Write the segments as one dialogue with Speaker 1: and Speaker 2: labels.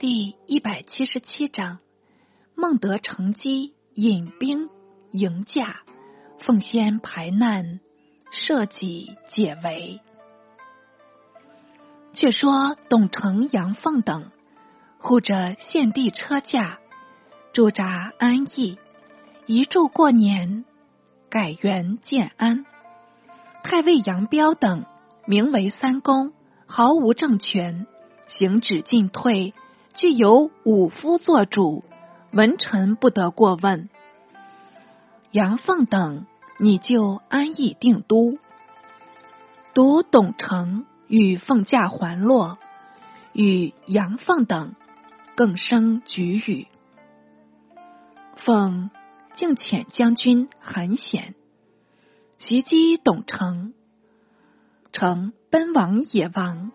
Speaker 1: 第一百七十七章：孟德乘机引兵迎驾，奉先排难，设己解围。却说董承、杨凤等护着献帝车驾，驻扎安邑，一住过年，改元建安。太尉杨彪等名为三公，毫无政权，行止进退。具有武夫做主，文臣不得过问。杨凤等你就安邑定都，独董承与凤驾还落，与杨凤等更生举语。凤竟遣将军韩显袭击董承，承奔往野王，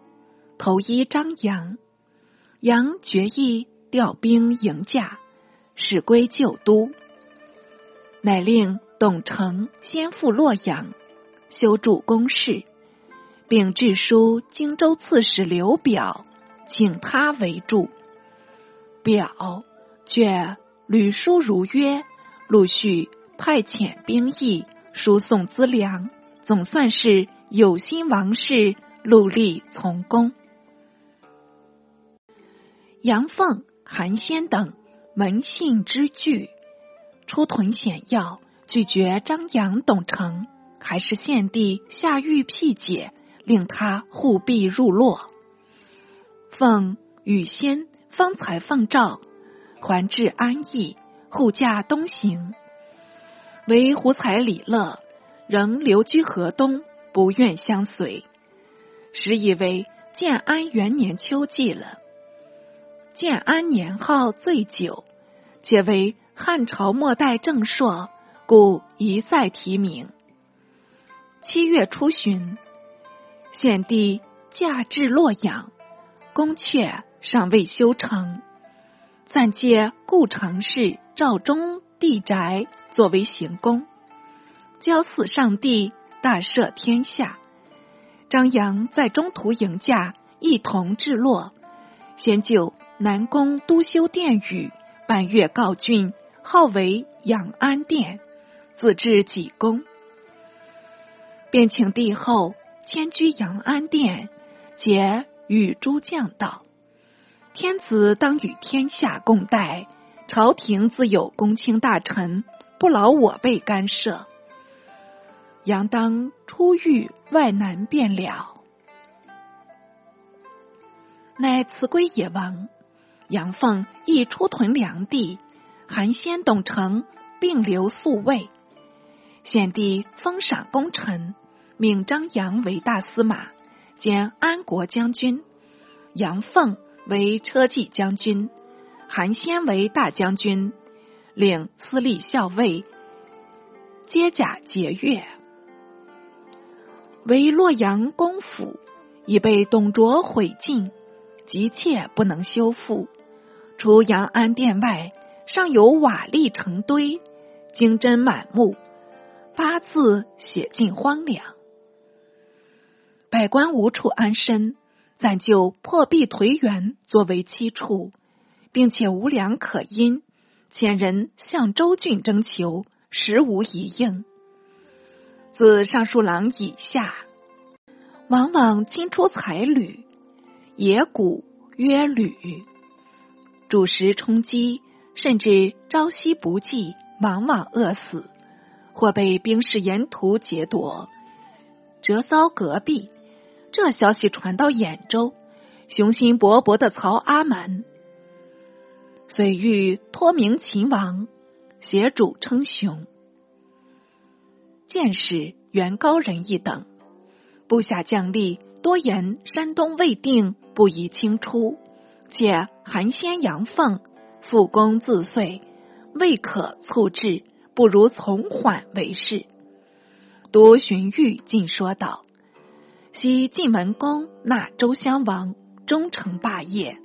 Speaker 1: 投依张扬。杨决意调兵迎驾，使归旧都，乃令董承先赴洛阳修筑宫室，并致书荆州刺史刘表，请他为助。表却屡书如约，陆续派遣兵役，输送资粮，总算是有心王室，戮力从公。杨凤、韩先等门信之惧，出屯险要，拒绝张扬、董承，还是献帝下谕辟解，令他护庇入洛。凤与先方才奉诏，还至安邑，护驾东行。唯胡才、李乐仍留居河东，不愿相随。时以为建安元年秋季了。建安年号最久，且为汉朝末代正朔，故一再提名。七月初旬，献帝驾至洛阳，宫阙尚未修成，暂借故城市赵中地宅作为行宫，交祀上帝，大赦天下。张扬在中途迎驾，一同至洛，先就。南宫都修殿宇，半月告竣，号为养安殿，自置己宫，便请帝后迁居养安殿，皆与诸将道：天子当与天下共戴，朝廷自有公卿大臣，不劳我辈干涉。杨当出狱外难便了，乃辞归野王。杨凤亦出屯梁地，韩先、董承并留宿卫。献帝封赏功臣，命张扬为大司马兼安国将军，杨凤为车骑将军，韩先为大将军，领司隶校尉，皆甲节钺。为洛阳公府已被董卓毁尽，急切不能修复。除阳安殿外，尚有瓦砾成堆，金针满目，八字写尽荒凉，百官无处安身，暂就破壁颓垣作为栖处，并且无粮可因，遣人向周郡征求，实无一应。自尚书郎以下，往往亲出才旅，野谷曰旅。主食充饥，甚至朝夕不济，往往饿死，或被兵士沿途劫夺，折遭隔壁。这消息传到兖州，雄心勃勃的曹阿瞒遂欲托名秦王，协主称雄。见识元高人一等部下将吏多言山东未定，不宜轻出。且韩先、杨凤复功自遂，未可促至，不如从缓为是。独荀彧进说道：“昔晋文公纳周襄王，终成霸业。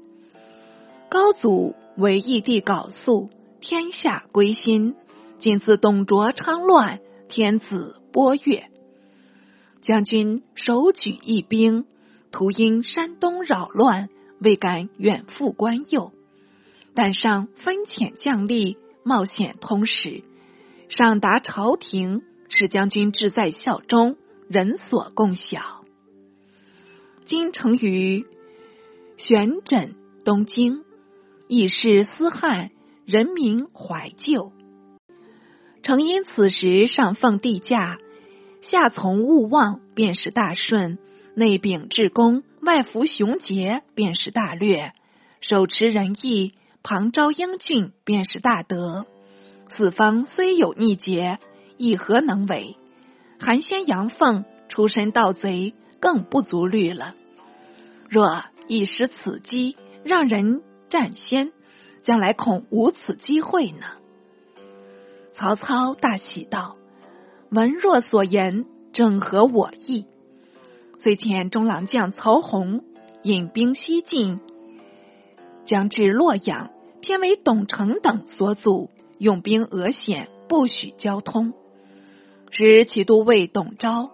Speaker 1: 高祖为义帝缟素，天下归心。今自董卓昌乱，天子波越。将军手举一兵，图因山东扰乱。”未敢远赴关右，但上分遣将吏冒险通使，上达朝廷，使将军志在效忠，人所共晓。今成于玄枕东京，亦是思汉，人民怀旧。诚因此时上奉帝驾，下从勿忘，便是大顺；内秉至公，外服雄杰，便是大略；手持仁义，旁招英俊，便是大德。四方虽有逆节，亦何能为？韩先杨凤出身盗贼，更不足虑了。若一时此机，让人占先，将来恐无此机会呢。曹操大喜道：“文若所言，正合我意。”遂遣中郎将曹洪引兵西进，将至洛阳，偏为董承等所阻，用兵讹险，不许交通。使其都尉董昭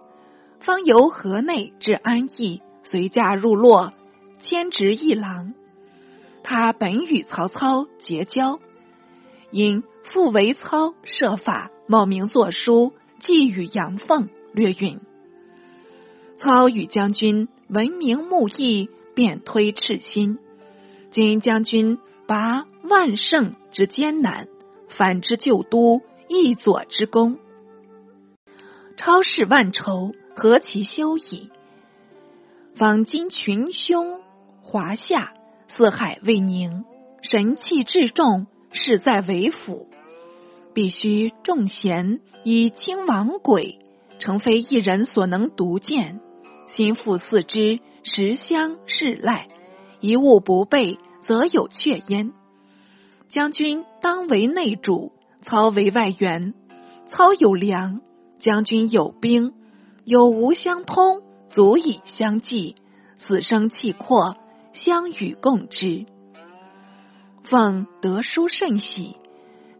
Speaker 1: 方由河内至安邑。随驾入洛，迁职一郎。他本与曹操结交，因父为操设法冒名作书，寄与杨凤，略允。操与将军闻名目义，便推赤心。今将军拔万乘之艰难，反之旧都，一佐之功，超世万筹，何其休矣！方今群凶华夏，四海未宁，神气至重，势在为辅。必须众贤以清王轨，诚非一人所能独见。心腹四之，实相是赖。一物不备，则有却焉。将军当为内主，操为外援。操有粮，将军有兵，有无相通。足以相济，死生契阔，相与共之。奉得书甚喜，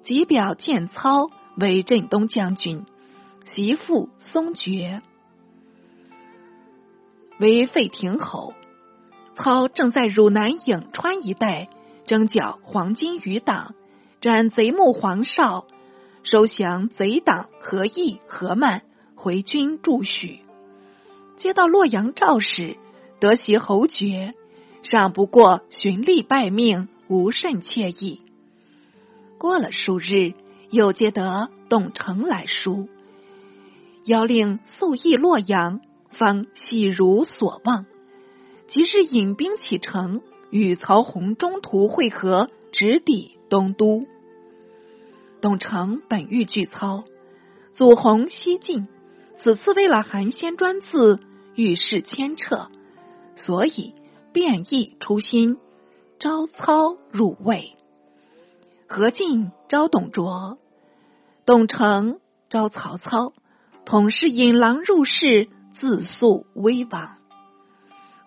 Speaker 1: 即表见操为镇东将军，袭父松爵为废亭侯。操正在汝南颍川一带征剿黄巾余党，斩贼目黄绍，收降贼党何义、何曼，回军驻许。接到洛阳诏使，得袭侯爵，尚不过循吏拜命，无甚惬意。过了数日，又接得董承来书，要令速诣洛阳，方喜如所望。即日引兵启程，与曹洪中途会合，直抵东都。董承本欲拒操，祖洪西进，此次为了韩先专自。遇事牵扯，所以变异出心，招操入魏。何进招董卓，董承招曹操，统是引狼入室，自诉威王。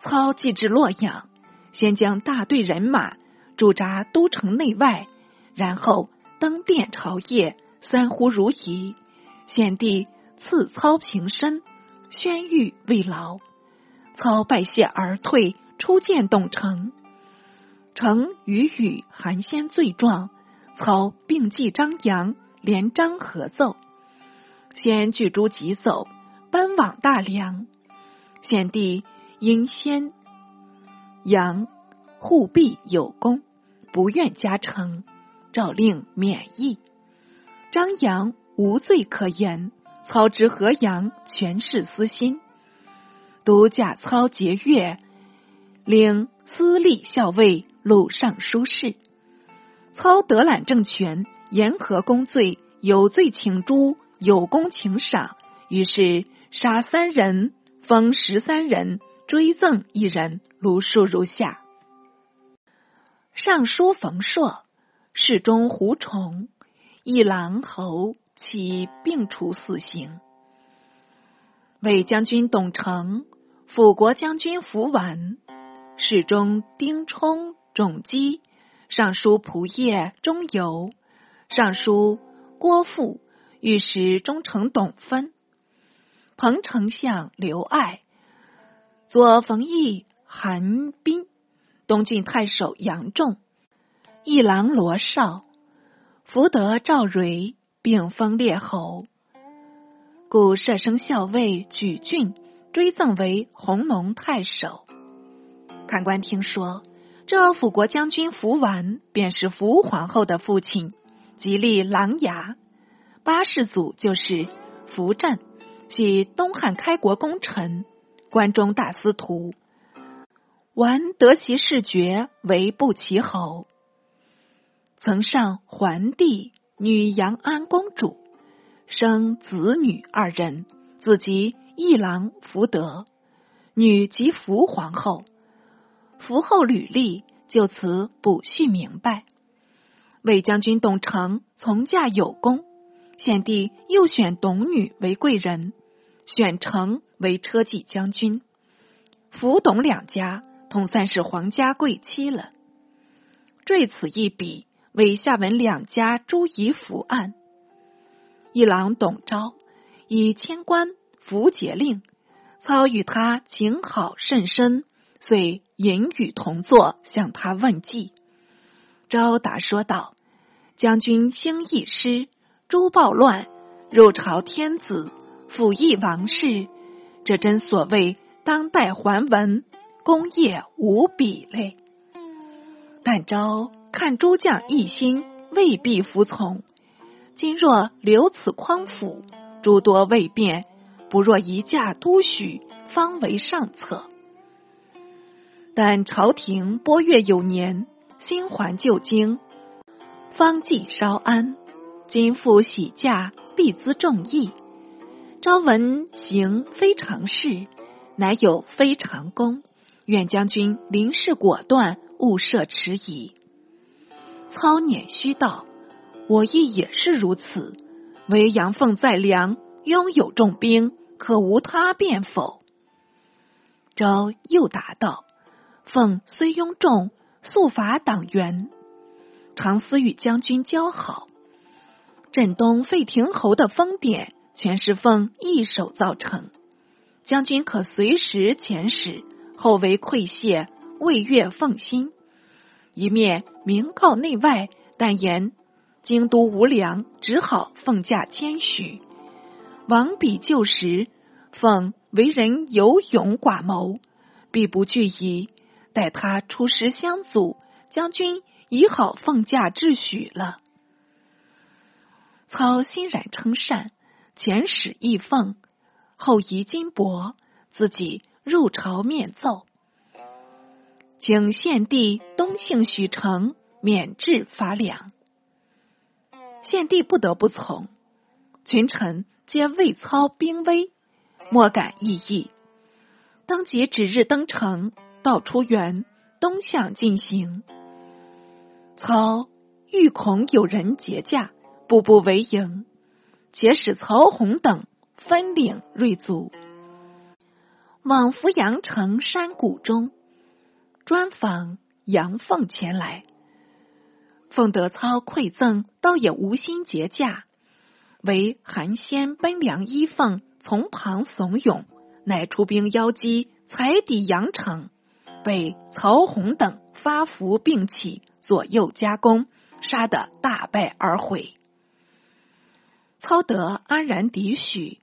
Speaker 1: 操既至洛阳，先将大队人马驻扎都城内外，然后登殿朝谒，三呼如仪。献帝赐操平身。宣谕未劳，操拜谢而退。初见董承，承与与韩先罪状，操并记张扬，连章合奏。先据诸急走，奔往大梁。献帝因先杨护弼有功，不愿加成，诏令免役。张扬无罪可言。操之河阳，权势私心。独假操节钺，领司隶校尉、录尚书事。操得揽政权，言和公罪，有罪请诛，有功请赏。于是杀三人，封十三人，追赠一人。如数如下：尚书冯硕，侍中胡崇，一郎侯。其并处死刑。魏将军董承、辅国将军符完、侍中丁冲、种基、尚书仆射钟繇、尚书郭富、御史中丞董分、彭丞相刘爱、左冯翊、韩斌东郡太守杨仲，一郎罗绍，福德赵蕊，并封列侯。故舍生校尉举郡追赠为弘农太守。看官听说，这辅国将军福完便是福皇后的父亲，吉利琅琊。八世祖就是福镇，即东汉开国功臣，关中大司徒。完得其世爵为不齐侯，曾上桓帝，女杨安公主。生子女二人，子即一郎福德，女即福皇后。福后履历就此补叙明白。魏将军董承从嫁有功，献帝又选董女为贵人，选成为车骑将军。福董两家统算是皇家贵戚了。坠此一笔，为下文两家诸夷伏案。一郎董昭以迁官符节令，操与他情好甚深，遂引语同坐，向他问计。昭达说道：“将军兴义师，诛暴乱，入朝天子，辅翼王室，这真所谓当代桓文，功业无比嘞。但昭看诸将一心，未必服从。”今若留此匡辅，诸多未变，不若移驾都许，方为上策。但朝廷拨阅有年，新还旧京，方既稍安。今复喜驾，必资众议。朝闻行非常事，乃有非常功，愿将军临事果断，勿设迟疑。操辇虚道。我亦也是如此，唯杨奉在梁，拥有重兵，可无他变否？昭又答道：“凤虽拥众，素伐党员，常思与将军交好。镇东废亭侯的封典，全是奉一手造成。将军可随时遣使，后为馈谢，未悦奉心。一面明告内外，但言。”京都无粮，只好奉驾迁许。王比旧时，奉为人有勇寡谋，必不惧疑。待他出师相阻，将军已好奉驾致许了。操欣然称善，前使义奉，后移金帛，自己入朝面奏，请献帝东幸许城，免制发粮。献帝不得不从，群臣皆畏操兵威，莫敢异议。当即指日登城，到出园，东向进行。操欲恐有人劫驾，步步为营，且使曹洪等分领锐卒，往扶阳城山谷中，专访杨凤前来。奉德操馈赠，倒也无心结驾，唯韩先奔粮衣凤从旁怂恿，乃出兵邀击，才抵阳城，被曹洪等发伏并起，左右夹攻，杀得大败而回。操德安然抵许，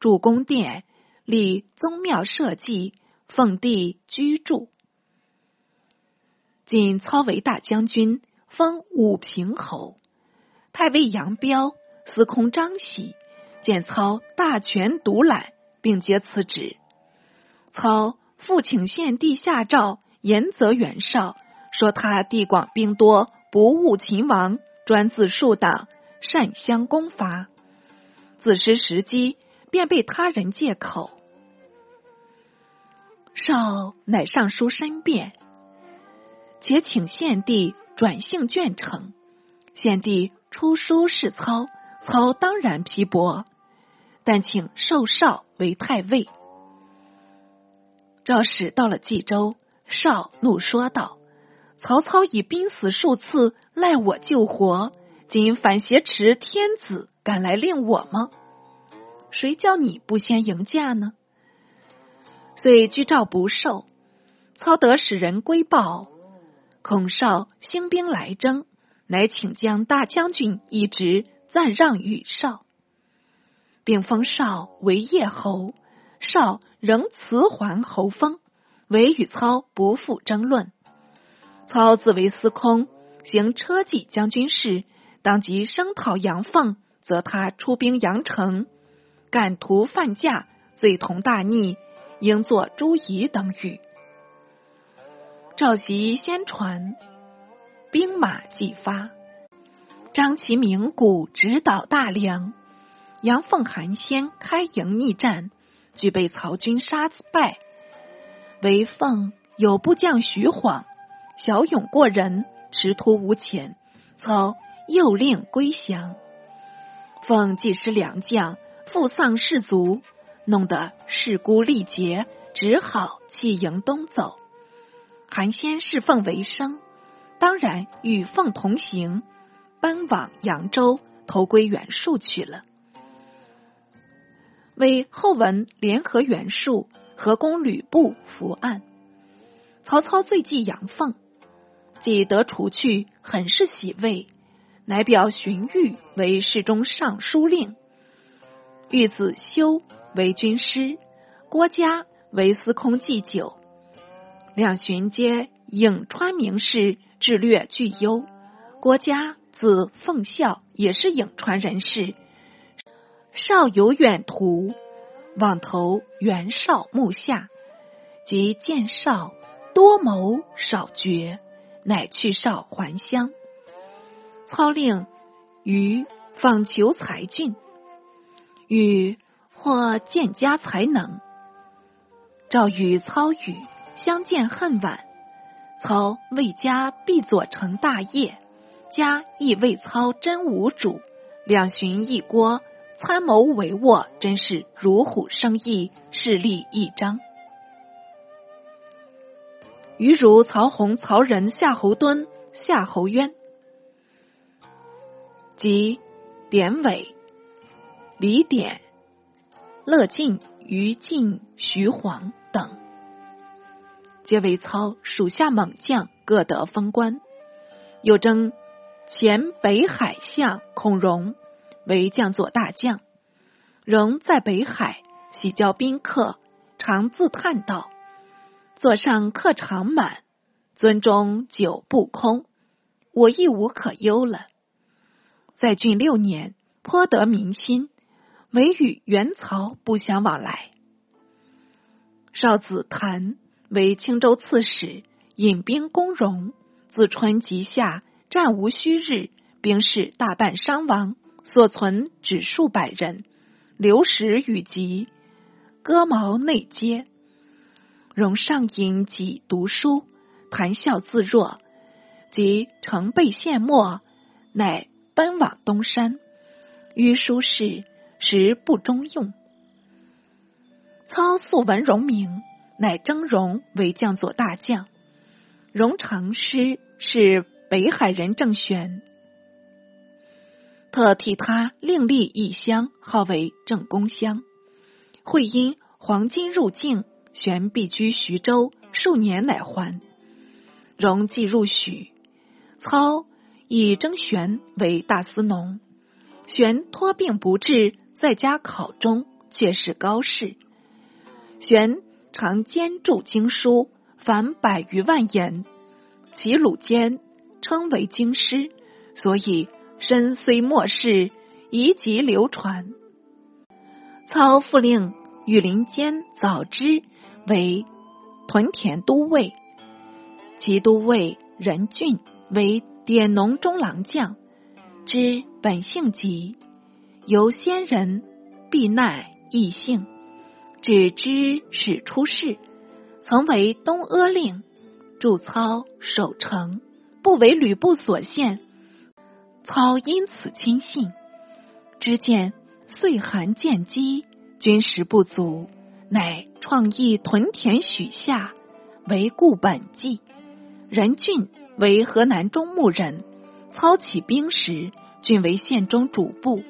Speaker 1: 筑宫殿，立宗庙社稷，奉帝居住。今操为大将军。封武平侯，太尉杨彪、司空张喜见操大权独揽，并皆辞职。操复请献帝下诏，严责袁绍，说他地广兵多，不务秦王，专自树党，擅相攻伐，自失时机，便被他人借口。少乃上书申辩，且请献帝。转性眷城，献帝出书示操，操当然批驳，但请授少为太尉。赵使到了冀州，少怒说道：“曹操以兵死数次，赖我救活，今反挟持天子，敢来令我吗？谁叫你不先迎驾呢？”遂居诏不受。操得使人归报。孔少兴兵来征，乃请将大将军一职暂让与少，并封少为叶侯。少仍辞还侯封，唯与操不复争论。操自为司空，行车骑将军事，当即声讨杨凤，则他出兵阳城，敢图犯驾，罪同大逆，应作诛夷等语。赵袭先传，兵马既发，张其鸣鼓指导大梁。杨凤、韩先开营逆战。俱被曹军杀败，唯凤有部将徐晃骁勇过人，持突无前，操又令归降。凤既失良将，父丧士卒，弄得势孤力竭，只好弃营东走。韩先侍奉为生，当然与凤同行，奔往扬州，投归袁术去了。为后文联合袁术合攻吕布伏案，曹操最忌杨凤，既得除去，很是喜慰，乃表荀彧为侍中尚书令，彧子修为军师，郭嘉为司空祭酒，两荀皆颍川名士，智略具优。郭嘉字奉孝，也是颍川人士。少有远图，往投袁绍幕下，即见绍多谋少决，乃去绍还乡。操令于访求才俊，与或见家才能。赵与操语相见恨晚，操为家必做成大业，家亦为操真无主，两寻一郭。参谋帷幄，真是如虎生翼，势力一张。余如曹洪、曹仁、夏侯惇、夏侯渊，及典韦、李典、乐进、于禁、徐晃等，皆为操属下猛将，各得封官。又征前北海相孔融。为将佐大将，仍在北海喜教宾客，常自叹道：“座上客常满，樽中酒不空，我亦无可忧了。”在郡六年，颇得民心，唯与元曹不相往来。少子谭为青州刺史，引兵攻荣，自春及夏，战无虚日，兵士大半伤亡。所存只数百人，流食与疾，割毛内接。荣上饮及读书，谈笑自若，即成备献没，乃奔往东山。于书事时不中用。操素闻荣名，乃征荣为将佐大将。荣长师是北海人郑玄。特替他另立一乡，号为郑公乡。会因黄巾入境，玄避居徐州数年，乃还。荣既入许，操以征玄为大司农。玄托病不治，在家考中，却是高士。玄常兼著经书，凡百余万言，其鲁间称为经师，所以。身虽末世，遗籍流传。操复令羽林间早知为屯田都尉，其都尉任俊为典农中郎将。知本性急，由先人避难异姓，只知始出世，曾为东阿令，驻操守城，不为吕布所陷。操因此轻信，只见岁寒见饥，军食不足，乃创意屯田许下，为固本纪。任俊为河南中牧人，操起兵时，郡为县中主簿，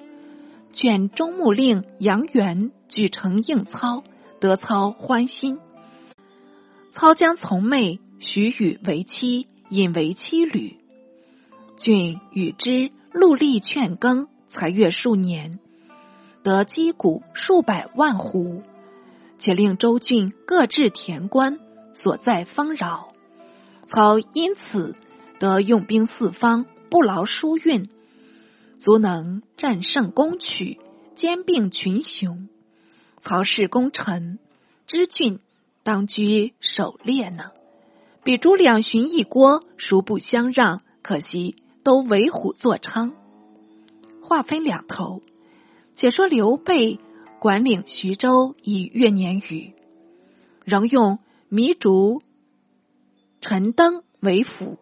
Speaker 1: 劝中牧令杨元举城应操，得操欢心。操将从妹许与为妻，引为妻旅。郡与之戮力劝耕，才月数年，得击鼓数百万斛，且令州郡各置田官所在丰饶。曹因此得用兵四方，不劳疏运，足能战胜攻取，兼并群雄。曹氏功臣知郡当居首列呢，比诸两巡一郭，孰不相让？可惜。都为虎作伥。话分两头，且说刘备管领徐州以月年余，仍用糜竺、陈登为辅，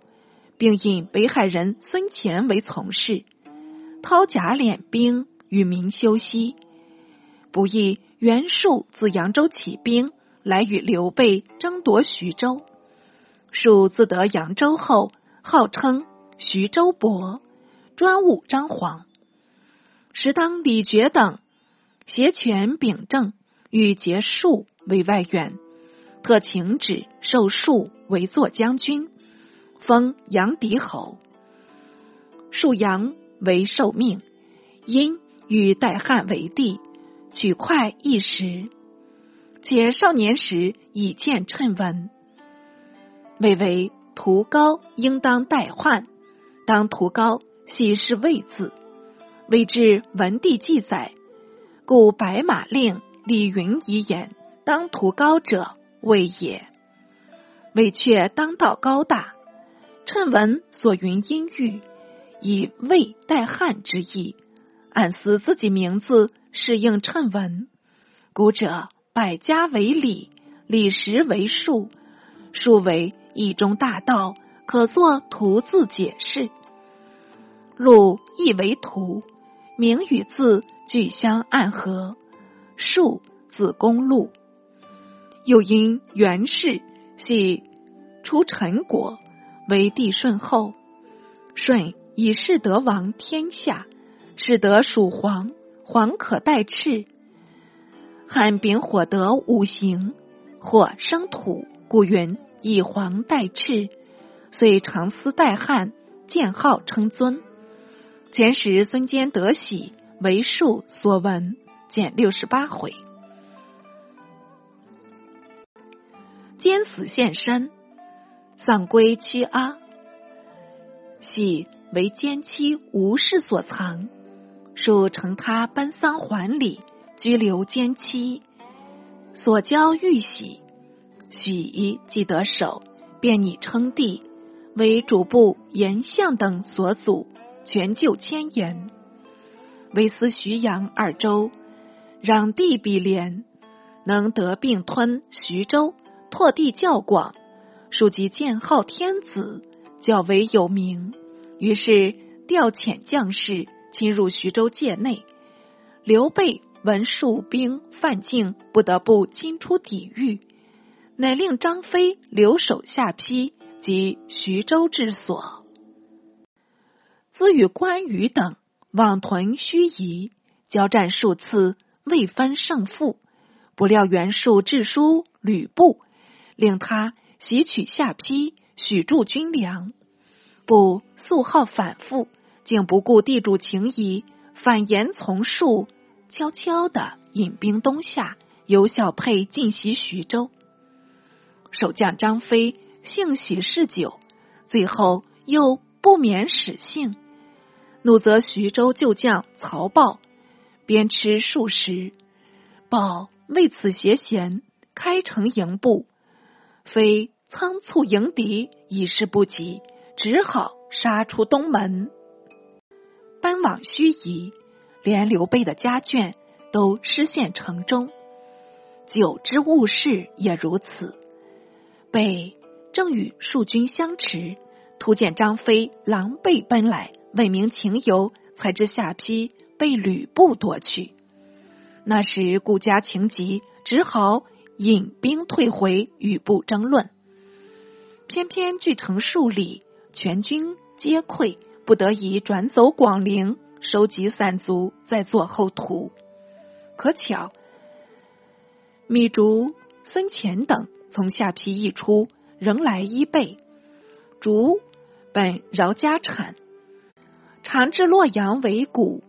Speaker 1: 并引北海人孙乾为从事，掏甲敛兵与民休息。不意袁术自扬州起兵来与刘备争夺徐州。术自得扬州后，号称。徐州伯专务张黄，时当李傕等挟权秉政，欲结束为外援，特请旨授树为坐将军，封杨迪侯。树阳为受命，因与代汉为帝，取快一时。且少年时已见谶文，谓为图高应当代汉。当图高，系是魏字，谓之文帝记载，故白马令李云遗言：“当图高者，谓也。”魏却当道高大，趁文所云音喻，以魏代汉之意，暗思自己名字适应趁文。古者百家为礼，礼实为数，数为一中大道。可作图字解释，路亦为图，名与字俱相暗合。数字公路，又因元氏系出陈国，为帝舜后，舜以世得王天下，使得属黄，黄可代赤。汉丙火得五行，火生土，故云以黄代赤。遂长思代汉，建号称尊。前时孙坚得喜，为数所闻，减六十八回。坚死现身，丧归屈阿。喜为奸妻吴氏所藏，属承他奔丧还礼，拘留奸妻，所交玉玺。许既得手，便拟称帝。为主簿严相等所阻，全就千言。为司徐阳二州，攘地比连，能得并吞徐州，破地较广，庶及建号天子，较为有名。于是调遣将士侵入徐州界内。刘备闻戍兵犯境，不得不亲出抵御，乃令张飞留守下邳。及徐州治所，兹与关羽等往屯盱眙，交战数次，未分胜负。不料袁术致书吕布，令他袭取下邳，许助军粮。不素好反复，竟不顾地主情谊，反言从术，悄悄的引兵东下，由小沛进袭徐州。守将张飞。幸喜嗜酒，最后又不免使性，怒责徐州旧将曹豹，鞭笞数十。豹为此邪嫌，开城迎步，非仓促迎敌，已是不及，只好杀出东门，奔往盱眙，连刘备的家眷都失陷城中。久之误事也如此，被。正与数军相持，突见张飞狼狈奔来，问明情由，才知下邳被吕布夺去。那时顾家情急，只好引兵退回，与部争论。偏偏距城数里，全军皆溃，不得已转走广陵，收集散卒，再做后图。可巧，米竹、孙乾等从下邳一出。仍来依备，竹本饶家产，常至洛阳为谷。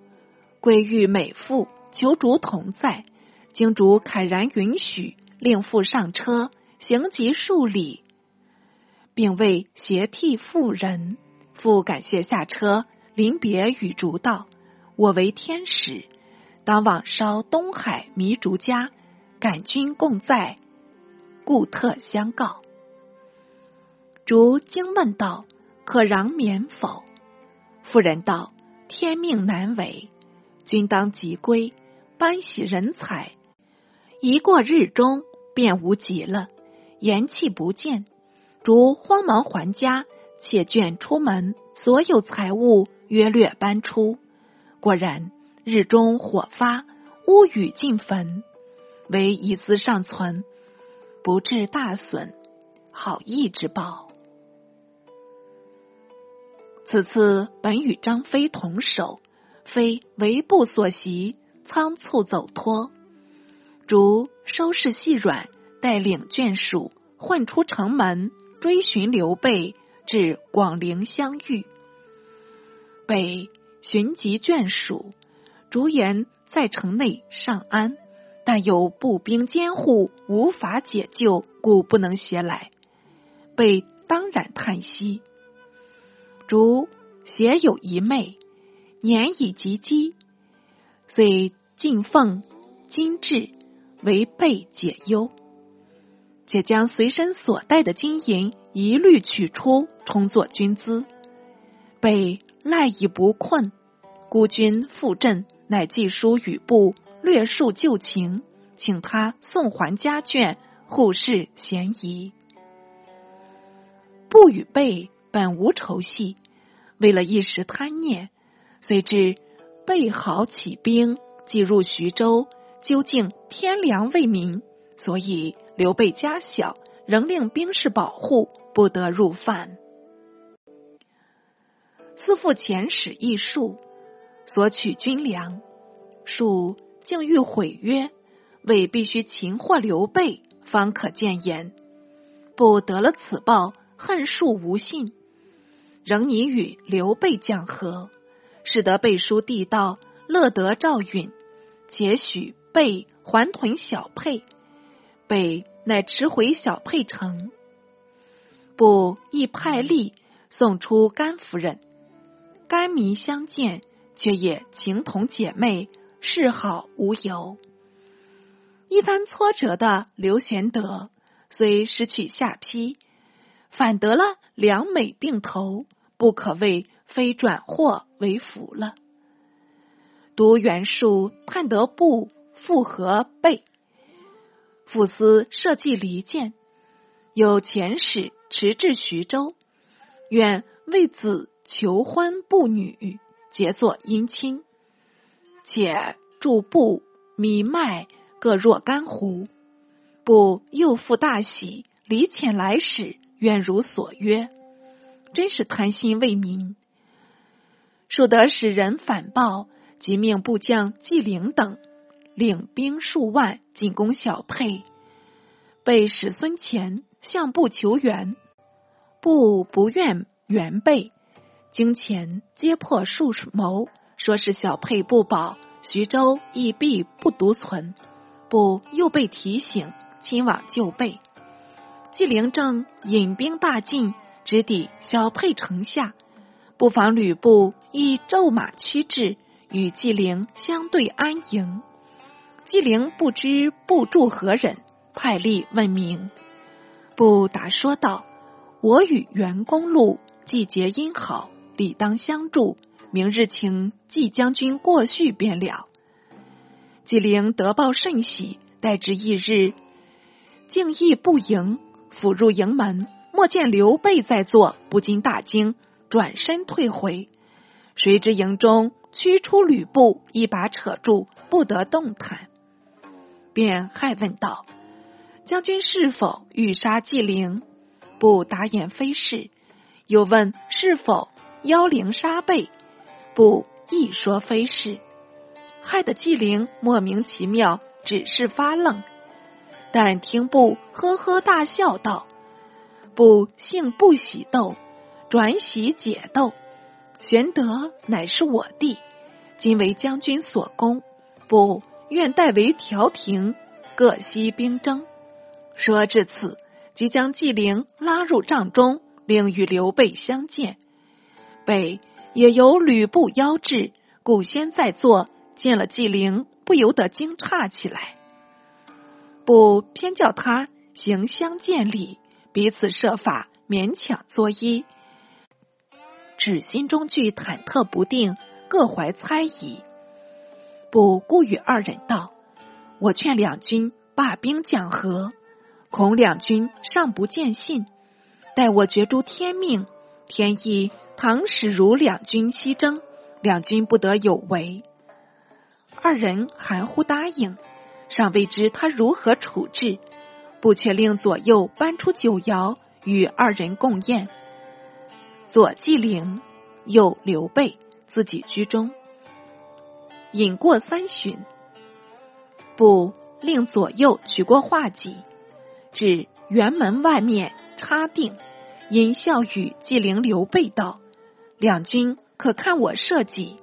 Speaker 1: 归遇美妇，求竹同在。经竹慨然允许，令父上车，行及数里，并为携替妇人。妇感谢下车，临别与竹道：“我为天使，当往烧东海迷竹家，感君共在，故特相告。”竹惊问道：“可让免否？”妇人道：“天命难违，君当即归，班喜人才。”一过日中，便无疾了。言气不见，如慌忙还家，且卷出门，所有财物约略搬出。果然，日中火发，屋宇尽焚，唯遗资尚存，不致大损。好意之报。此次本与张飞同守，非为部所袭，仓促走脱。如收拾细软，带领眷属混出城门，追寻刘备，至广陵相遇。北寻及眷属，竹言在城内尚安，但有步兵监护，无法解救，故不能携来。被当然叹息。竹携有一妹，年已及笄，遂进奉金质。为备解忧，且将随身所带的金银一律取出，充作军资。备赖以不困，孤军赴阵，乃寄书与部，略述旧情，请他送还家眷，护视嫌疑。不与备本无仇隙，为了一时贪念，遂至备好起兵，即入徐州。究竟天良为民，所以刘备家小，仍令兵士保护，不得入犯。思父遣使一数，索取军粮，数竟欲毁约，为必须擒获刘备，方可见言。不得了此报，恨数无信，仍拟与刘备讲和，使得背书地道，乐得赵允，且许。备还屯小沛，北乃驰回小沛城，不亦派吏送出甘夫人。甘糜相见，却也情同姐妹，示好无尤。一番挫折的刘玄德，虽失去下邳，反得了良美定头，不可谓非转祸为福了。读袁术探得不。复合备，傅斯设计离间，有遣使持至徐州，愿为子求婚不女，结作姻亲，且助布弥麦各若干斛。不又复大喜，离遣来使，愿如所约。真是贪心为民，数得使人反报，即命部将纪灵等。领兵数万进攻小沛，被使孙乾向部求援，部不愿援备，经前揭破数谋，说是小沛不保，徐州亦必不独存。部又被提醒，亲往救备。纪灵正引兵大进，直抵小沛城下，不妨吕布亦骤马驱至，与纪灵相对安营。纪灵不知部助何人，派吏问明。不答说道：“我与袁公路季节因好，理当相助。明日请季将军过叙便了。”纪灵得报甚喜，待至翌日，竟亦不迎，甫入营门，莫见刘备在座，不禁大惊，转身退回。谁知营中驱出吕布，一把扯住，不得动弹。便害问道：“将军是否欲杀纪灵？”不答言，非是。又问是否妖灵杀备？不亦说非是。害得纪灵莫名其妙，只是发愣。但听不呵呵大笑道：“不幸不喜斗，转喜解斗。玄德乃是我弟，今为将军所攻，不愿代为调停，各息兵争。说至此，即将纪灵拉入帐中，令与刘备相见。备也由吕布邀至，故先在座，见了纪灵，不由得惊诧起来。不偏叫他行相见礼，彼此设法勉强作揖。只心中具忐忑不定，各怀猜疑。不顾与二人道：“我劝两军罢兵讲和，恐两军尚不见信。待我决诸天命，天意倘使如两军西征，两军不得有违。”二人含糊答应，尚未知他如何处置，不却令左右搬出酒肴与二人共宴。左纪灵，右刘备，自己居中。饮过三巡，不令左右取过画戟，至辕门外面插定，因笑语纪灵、刘备道：“两军可看我射戟，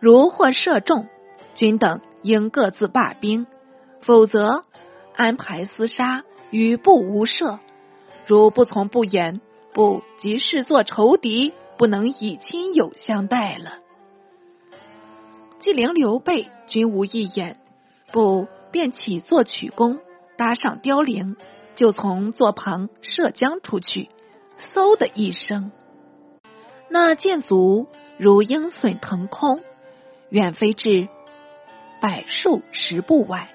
Speaker 1: 如或射中，君等应各自罢兵；否则安排厮杀，与不无涉。如不从不言。”不即视作仇敌，不能以亲友相待了。纪灵、刘备均无一言，不便起坐取弓，搭上雕翎，就从座旁射将出去。嗖的一声，那箭足如鹰隼腾空，远飞至百数十步外，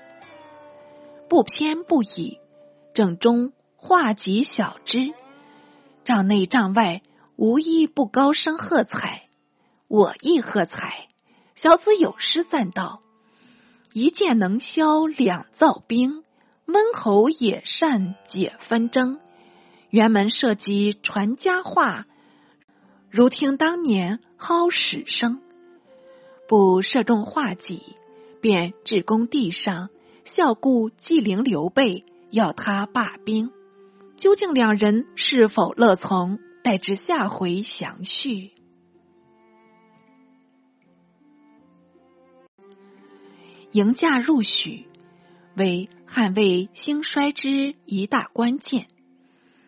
Speaker 1: 不偏不倚，正中画戟小枝。帐内帐外无一不高声喝彩，我亦喝彩。小子有诗赞道：“一箭能消两灶兵，温侯也善解纷争。辕门射戟传佳话，如听当年蒿史声。”不射中画戟，便至宫地上，笑顾纪灵、刘备，要他罢兵。究竟两人是否乐从？待至下回详叙。迎驾入许，为汉魏兴衰之一大关键。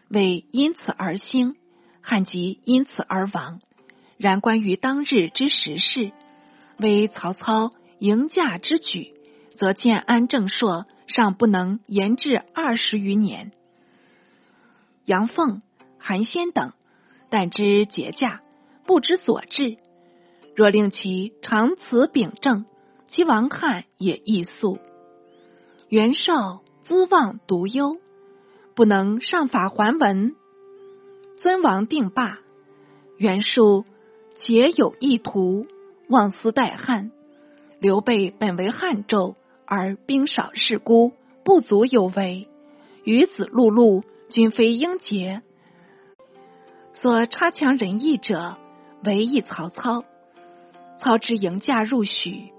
Speaker 1: 魏因此而兴，汉即因此而亡。然关于当日之时事，为曹操迎驾之举，则建安正朔尚不能延至二十余年。杨凤、韩先等，但知节驾，不知所至。若令其长此秉政，其王汉也易速。袁绍资望独优，不能上法还文，尊王定霸。袁术且有意图，妄思代汉。刘备本为汉胄，而兵少势孤，不足有为。与子路路。均非英杰，所差强人意者，唯一曹操。操之迎驾入许，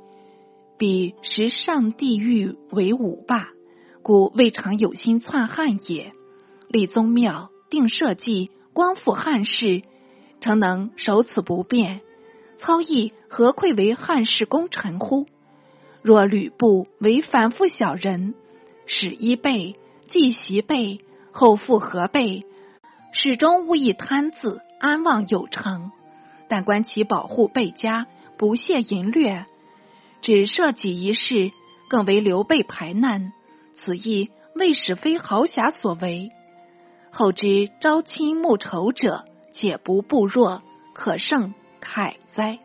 Speaker 1: 彼时上帝欲为武霸，故未尝有心篡汉也。立宗庙，定社稷，光复汉室，诚能守此不变。操亦何愧为汉室功臣乎？若吕布为反复小人，使一辈，继袭辈。后复何备，始终无一贪字，安望有成。但观其保护备家，不懈淫掠，只涉己一事，更为刘备排难。此意未使非豪侠所为。后知朝亲暮仇者，且不不若，可胜慨哉。